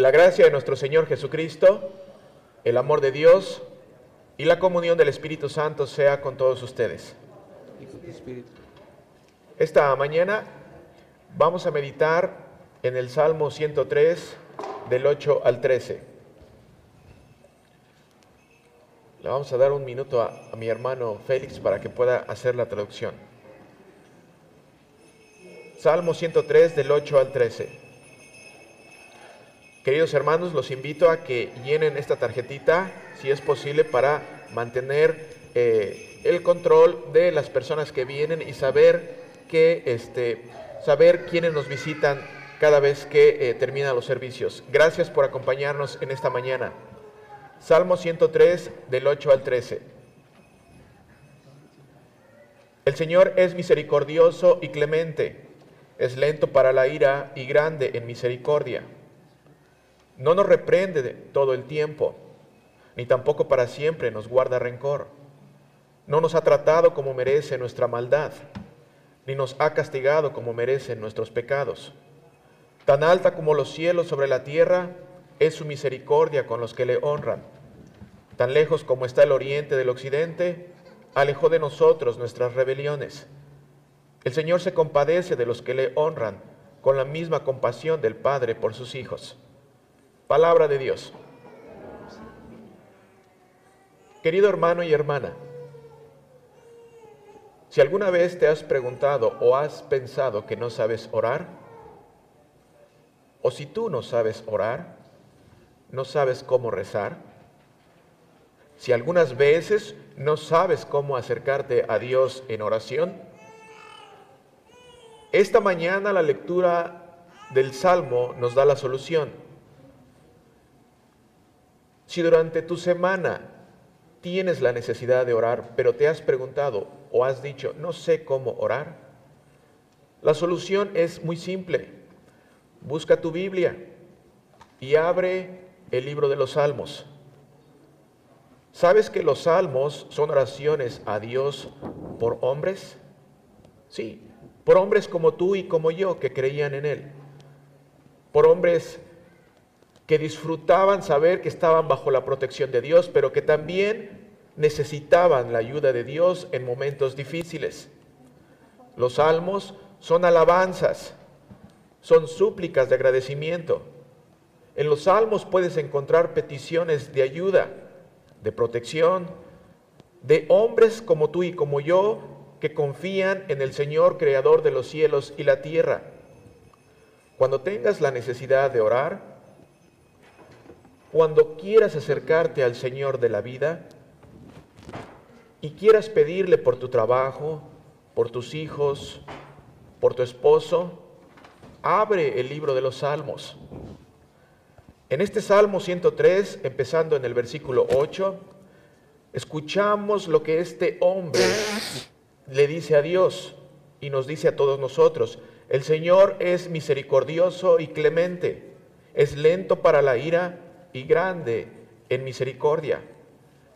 La gracia de nuestro Señor Jesucristo, el amor de Dios y la comunión del Espíritu Santo sea con todos ustedes. Esta mañana vamos a meditar en el Salmo 103 del 8 al 13. Le vamos a dar un minuto a, a mi hermano Félix para que pueda hacer la traducción. Salmo 103 del 8 al 13. Queridos hermanos, los invito a que llenen esta tarjetita, si es posible, para mantener eh, el control de las personas que vienen y saber que, este, saber quiénes nos visitan cada vez que eh, terminan los servicios. Gracias por acompañarnos en esta mañana. Salmo 103 del 8 al 13. El Señor es misericordioso y clemente, es lento para la ira y grande en misericordia no nos reprende todo el tiempo, ni tampoco para siempre nos guarda rencor. No nos ha tratado como merece nuestra maldad, ni nos ha castigado como merecen nuestros pecados. Tan alta como los cielos sobre la tierra es su misericordia con los que le honran. Tan lejos como está el oriente del occidente, alejó de nosotros nuestras rebeliones. El Señor se compadece de los que le honran con la misma compasión del Padre por sus hijos. Palabra de Dios. Querido hermano y hermana, si alguna vez te has preguntado o has pensado que no sabes orar, o si tú no sabes orar, no sabes cómo rezar, si algunas veces no sabes cómo acercarte a Dios en oración, esta mañana la lectura del Salmo nos da la solución. Si durante tu semana tienes la necesidad de orar, pero te has preguntado o has dicho, no sé cómo orar, la solución es muy simple. Busca tu Biblia y abre el libro de los Salmos. ¿Sabes que los salmos son oraciones a Dios por hombres? Sí, por hombres como tú y como yo que creían en Él. Por hombres que disfrutaban saber que estaban bajo la protección de Dios, pero que también necesitaban la ayuda de Dios en momentos difíciles. Los salmos son alabanzas, son súplicas de agradecimiento. En los salmos puedes encontrar peticiones de ayuda, de protección, de hombres como tú y como yo que confían en el Señor creador de los cielos y la tierra. Cuando tengas la necesidad de orar, cuando quieras acercarte al Señor de la vida y quieras pedirle por tu trabajo, por tus hijos, por tu esposo, abre el libro de los Salmos. En este Salmo 103, empezando en el versículo 8, escuchamos lo que este hombre le dice a Dios y nos dice a todos nosotros. El Señor es misericordioso y clemente, es lento para la ira y grande en misericordia.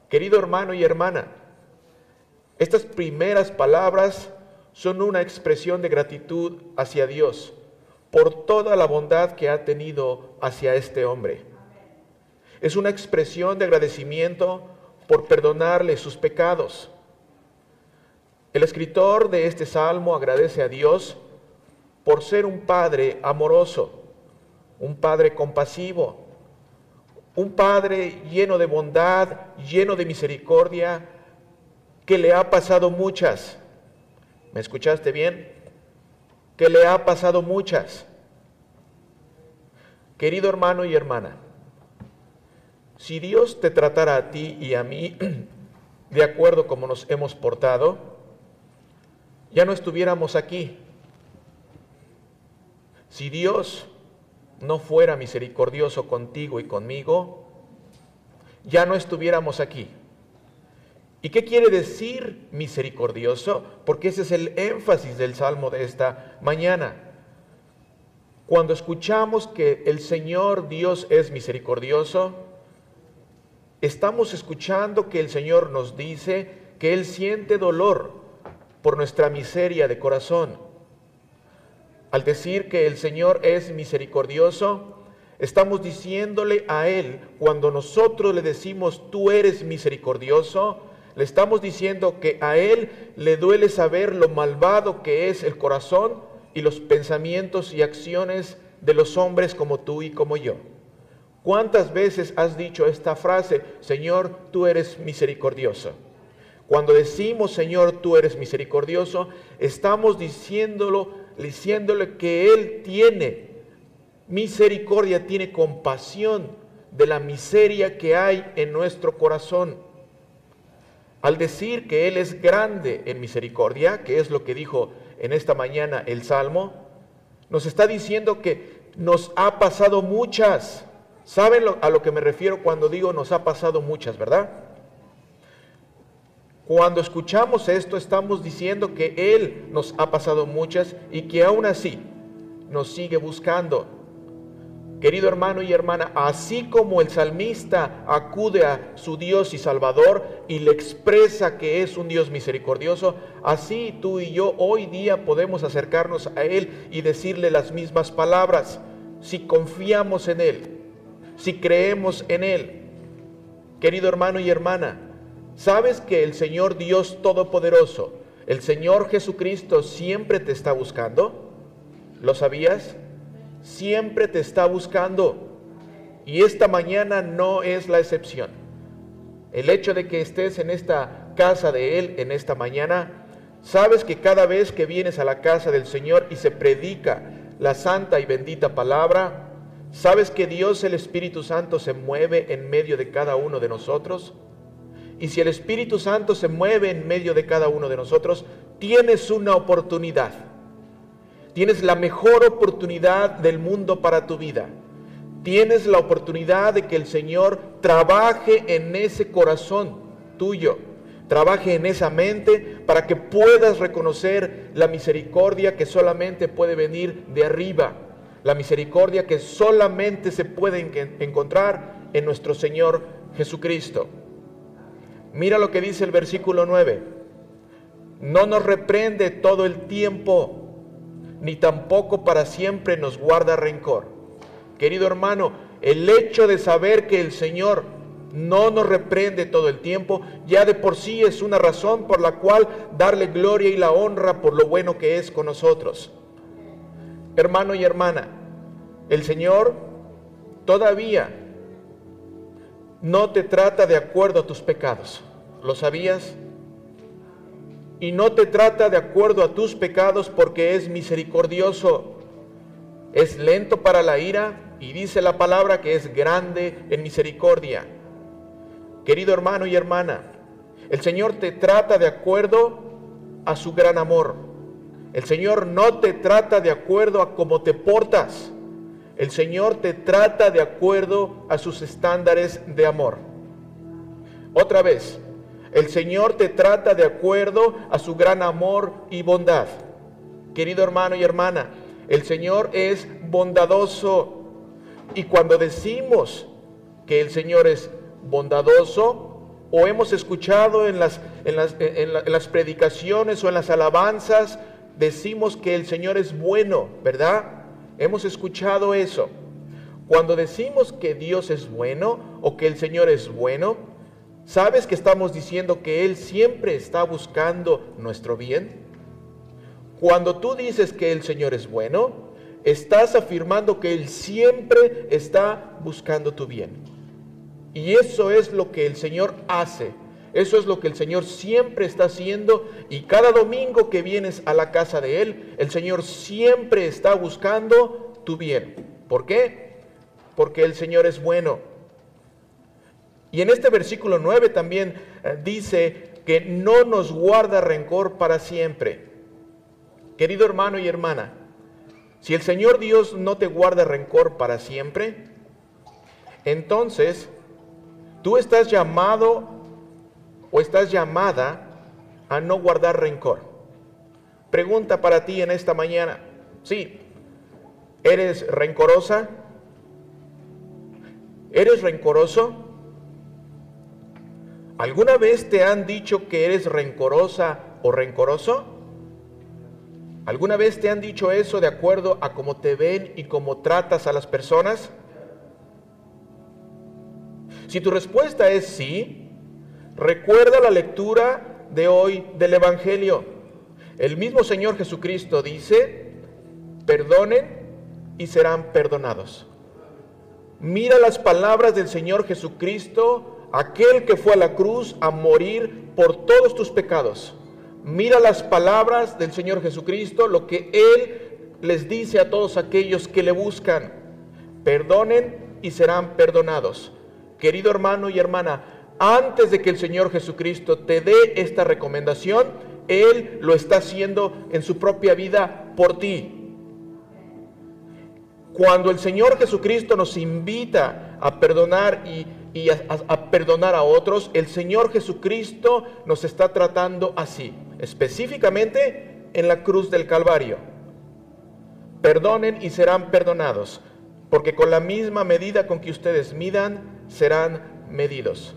Querido hermano y hermana, estas primeras palabras son una expresión de gratitud hacia Dios por toda la bondad que ha tenido hacia este hombre. Es una expresión de agradecimiento por perdonarle sus pecados. El escritor de este salmo agradece a Dios por ser un padre amoroso, un padre compasivo, un Padre lleno de bondad, lleno de misericordia, que le ha pasado muchas. ¿Me escuchaste bien? Que le ha pasado muchas. Querido hermano y hermana, si Dios te tratara a ti y a mí de acuerdo como nos hemos portado, ya no estuviéramos aquí. Si Dios no fuera misericordioso contigo y conmigo, ya no estuviéramos aquí. ¿Y qué quiere decir misericordioso? Porque ese es el énfasis del salmo de esta mañana. Cuando escuchamos que el Señor Dios es misericordioso, estamos escuchando que el Señor nos dice que Él siente dolor por nuestra miseria de corazón al decir que el Señor es misericordioso, Estamos diciéndole a Él, cuando nosotros le decimos, tú eres misericordioso, le estamos diciendo que a Él le duele saber lo malvado que es el corazón y los pensamientos y acciones de los hombres como tú y como yo. ¿Cuántas veces has dicho esta frase, Señor, tú eres misericordioso? Cuando decimos, Señor, tú eres misericordioso, estamos diciéndolo, diciéndole que Él tiene misericordia, tiene compasión de la miseria que hay en nuestro corazón. Al decir que Él es grande en misericordia, que es lo que dijo en esta mañana el Salmo, nos está diciendo que nos ha pasado muchas. ¿Saben a lo que me refiero cuando digo nos ha pasado muchas, verdad? Cuando escuchamos esto estamos diciendo que Él nos ha pasado muchas y que aún así nos sigue buscando. Querido hermano y hermana, así como el salmista acude a su Dios y Salvador y le expresa que es un Dios misericordioso, así tú y yo hoy día podemos acercarnos a Él y decirle las mismas palabras, si confiamos en Él, si creemos en Él. Querido hermano y hermana, ¿sabes que el Señor Dios Todopoderoso, el Señor Jesucristo siempre te está buscando? ¿Lo sabías? siempre te está buscando. Y esta mañana no es la excepción. El hecho de que estés en esta casa de Él en esta mañana, sabes que cada vez que vienes a la casa del Señor y se predica la santa y bendita palabra, sabes que Dios el Espíritu Santo se mueve en medio de cada uno de nosotros. Y si el Espíritu Santo se mueve en medio de cada uno de nosotros, tienes una oportunidad Tienes la mejor oportunidad del mundo para tu vida. Tienes la oportunidad de que el Señor trabaje en ese corazón tuyo, trabaje en esa mente para que puedas reconocer la misericordia que solamente puede venir de arriba, la misericordia que solamente se puede encontrar en nuestro Señor Jesucristo. Mira lo que dice el versículo 9. No nos reprende todo el tiempo ni tampoco para siempre nos guarda rencor. Querido hermano, el hecho de saber que el Señor no nos reprende todo el tiempo, ya de por sí es una razón por la cual darle gloria y la honra por lo bueno que es con nosotros. Hermano y hermana, el Señor todavía no te trata de acuerdo a tus pecados. ¿Lo sabías? y no te trata de acuerdo a tus pecados porque es misericordioso. Es lento para la ira y dice la palabra que es grande en misericordia. Querido hermano y hermana, el Señor te trata de acuerdo a su gran amor. El Señor no te trata de acuerdo a cómo te portas. El Señor te trata de acuerdo a sus estándares de amor. Otra vez, el Señor te trata de acuerdo a su gran amor y bondad. Querido hermano y hermana, el Señor es bondadoso. Y cuando decimos que el Señor es bondadoso, o hemos escuchado en las, en las, en las predicaciones o en las alabanzas, decimos que el Señor es bueno, ¿verdad? Hemos escuchado eso. Cuando decimos que Dios es bueno o que el Señor es bueno, ¿Sabes que estamos diciendo que Él siempre está buscando nuestro bien? Cuando tú dices que el Señor es bueno, estás afirmando que Él siempre está buscando tu bien. Y eso es lo que el Señor hace. Eso es lo que el Señor siempre está haciendo. Y cada domingo que vienes a la casa de Él, el Señor siempre está buscando tu bien. ¿Por qué? Porque el Señor es bueno. Y en este versículo 9 también eh, dice que no nos guarda rencor para siempre. Querido hermano y hermana, si el Señor Dios no te guarda rencor para siempre, entonces tú estás llamado o estás llamada a no guardar rencor. Pregunta para ti en esta mañana. Sí, ¿eres rencorosa? ¿Eres rencoroso? ¿Alguna vez te han dicho que eres rencorosa o rencoroso? ¿Alguna vez te han dicho eso de acuerdo a cómo te ven y cómo tratas a las personas? Si tu respuesta es sí, recuerda la lectura de hoy del Evangelio. El mismo Señor Jesucristo dice, perdonen y serán perdonados. Mira las palabras del Señor Jesucristo, aquel que fue a la cruz a morir por todos tus pecados. Mira las palabras del Señor Jesucristo, lo que Él les dice a todos aquellos que le buscan. Perdonen y serán perdonados. Querido hermano y hermana, antes de que el Señor Jesucristo te dé esta recomendación, Él lo está haciendo en su propia vida por ti. Cuando el Señor Jesucristo nos invita a perdonar y, a perdonar a otros, el Señor Jesucristo nos está tratando así, específicamente en la cruz del Calvario. Perdonen y serán perdonados, porque con la misma medida con que ustedes midan, serán medidos.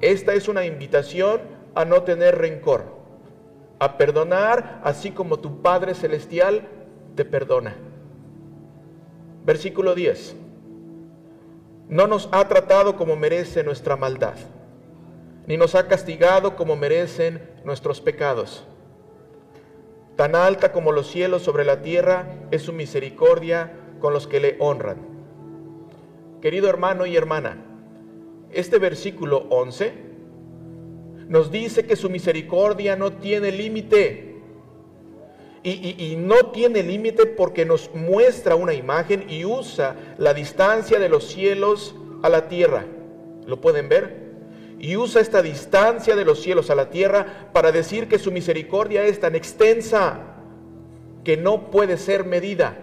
Esta es una invitación a no tener rencor, a perdonar así como tu Padre Celestial te perdona. Versículo 10. No nos ha tratado como merece nuestra maldad, ni nos ha castigado como merecen nuestros pecados. Tan alta como los cielos sobre la tierra es su misericordia con los que le honran. Querido hermano y hermana, este versículo 11 nos dice que su misericordia no tiene límite y, no tiene límite porque nos muestra una imagen y usa la distancia de los cielos a la tierra. ¿Lo pueden ver? Y usa esta distancia de los cielos a la tierra para decir que su misericordia es tan extensa que no puede ser medida.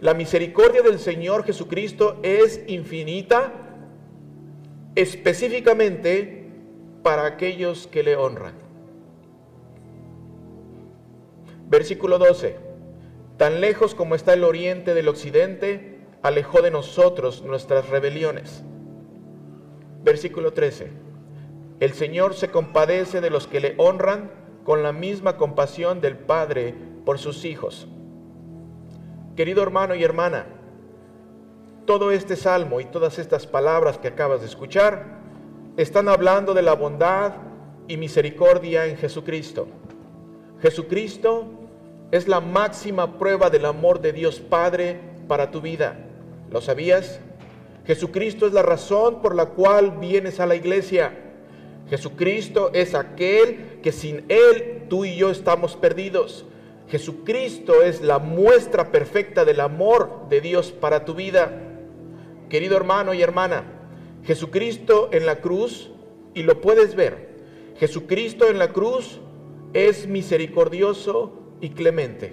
La misericordia del Señor Jesucristo es infinita específicamente para aquellos que le honran. Versículo 12. Tan lejos como está el oriente del occidente, alejó de nosotros nuestras rebeliones. Versículo 13. El Señor se compadece de los que le honran con la misma compasión del Padre por sus hijos. Querido hermano y hermana, todo este salmo y todas estas palabras que acabas de escuchar están hablando de la bondad y misericordia en Jesucristo. Jesucristo es la máxima prueba del amor de Dios Padre para tu vida. ¿Lo sabías? Jesucristo es la razón por la cual vienes a la iglesia. Jesucristo es aquel que sin Él tú y yo estamos perdidos. Jesucristo es la muestra perfecta del amor de Dios para tu vida. Querido hermano y hermana, Jesucristo en la cruz, y lo puedes ver, Jesucristo en la cruz es misericordioso y clemente.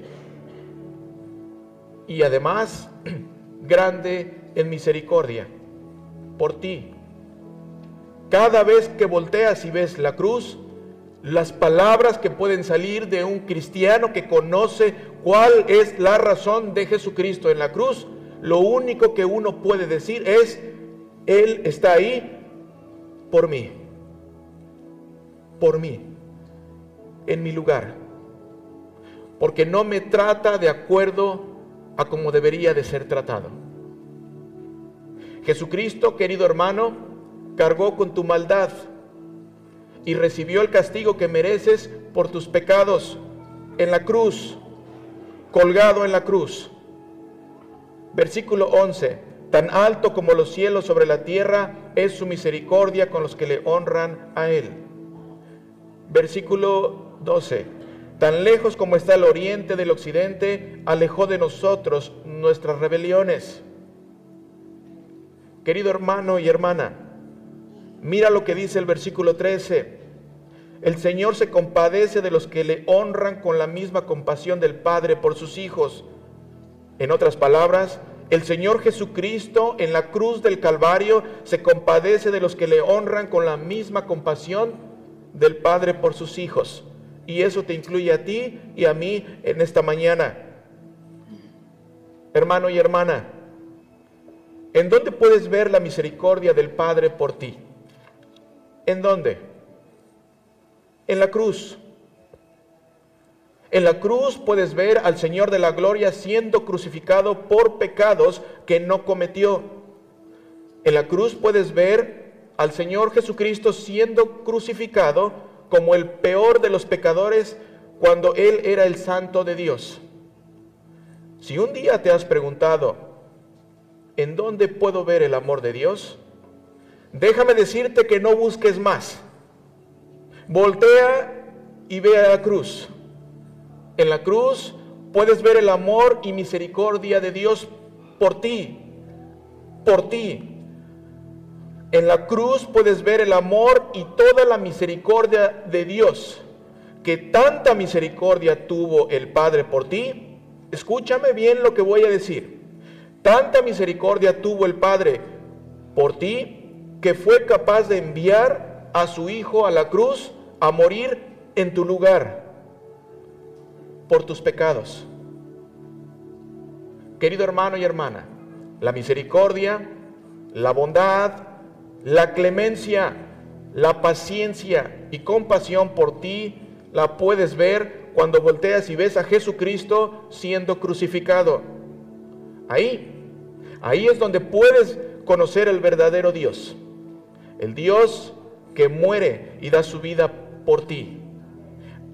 Y además, grande en misericordia por ti. Cada vez que volteas y ves la cruz, las palabras que pueden salir de un cristiano que conoce cuál es la razón de Jesucristo en la cruz, lo único que uno puede decir es, Él está ahí por mí, por mí en mi lugar, porque no me trata de acuerdo a como debería de ser tratado. Jesucristo, querido hermano, cargó con tu maldad y recibió el castigo que mereces por tus pecados en la cruz, colgado en la cruz. Versículo 11. Tan alto como los cielos sobre la tierra es su misericordia con los que le honran a Él. Versículo 12. Tan lejos como está el oriente del occidente, alejó de nosotros nuestras rebeliones. Querido hermano y hermana, mira lo que dice el versículo 13. El Señor se compadece de los que le honran con la misma compasión del Padre por sus hijos. En otras palabras, el Señor Jesucristo en la cruz del Calvario se compadece de los que le honran con la misma compasión del Padre por sus hijos. Y eso te incluye a ti y a mí en esta mañana. Hermano y hermana, ¿en dónde puedes ver la misericordia del Padre por ti? ¿En dónde? En la cruz. En la cruz puedes ver al Señor de la Gloria siendo crucificado por pecados que no cometió. En la cruz puedes ver al Señor Jesucristo siendo crucificado como el peor de los pecadores cuando Él era el santo de Dios. Si un día te has preguntado, ¿en dónde puedo ver el amor de Dios? Déjame decirte que no busques más. Voltea y ve a la cruz. En la cruz puedes ver el amor y misericordia de Dios por ti, por ti. En la cruz puedes ver el amor y toda la misericordia de Dios, que tanta misericordia tuvo el Padre por ti. Escúchame bien lo que voy a decir. Tanta misericordia tuvo el Padre por ti que fue capaz de enviar a su Hijo a la cruz a morir en tu lugar por tus pecados. Querido hermano y hermana, la misericordia, la bondad, la clemencia, la paciencia y compasión por ti la puedes ver cuando volteas y ves a Jesucristo siendo crucificado. Ahí, ahí es donde puedes conocer el verdadero Dios. El Dios que muere y da su vida por ti.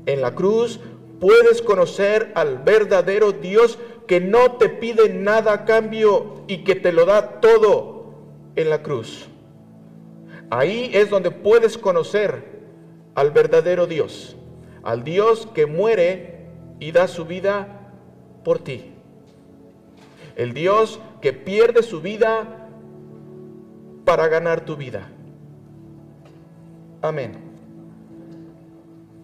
En la cruz puedes conocer al verdadero Dios que no te pide nada a cambio y que te lo da todo en la cruz. Ahí es donde puedes conocer al verdadero Dios, al Dios que muere y da su vida por ti. El Dios que pierde su vida para ganar tu vida. Amén.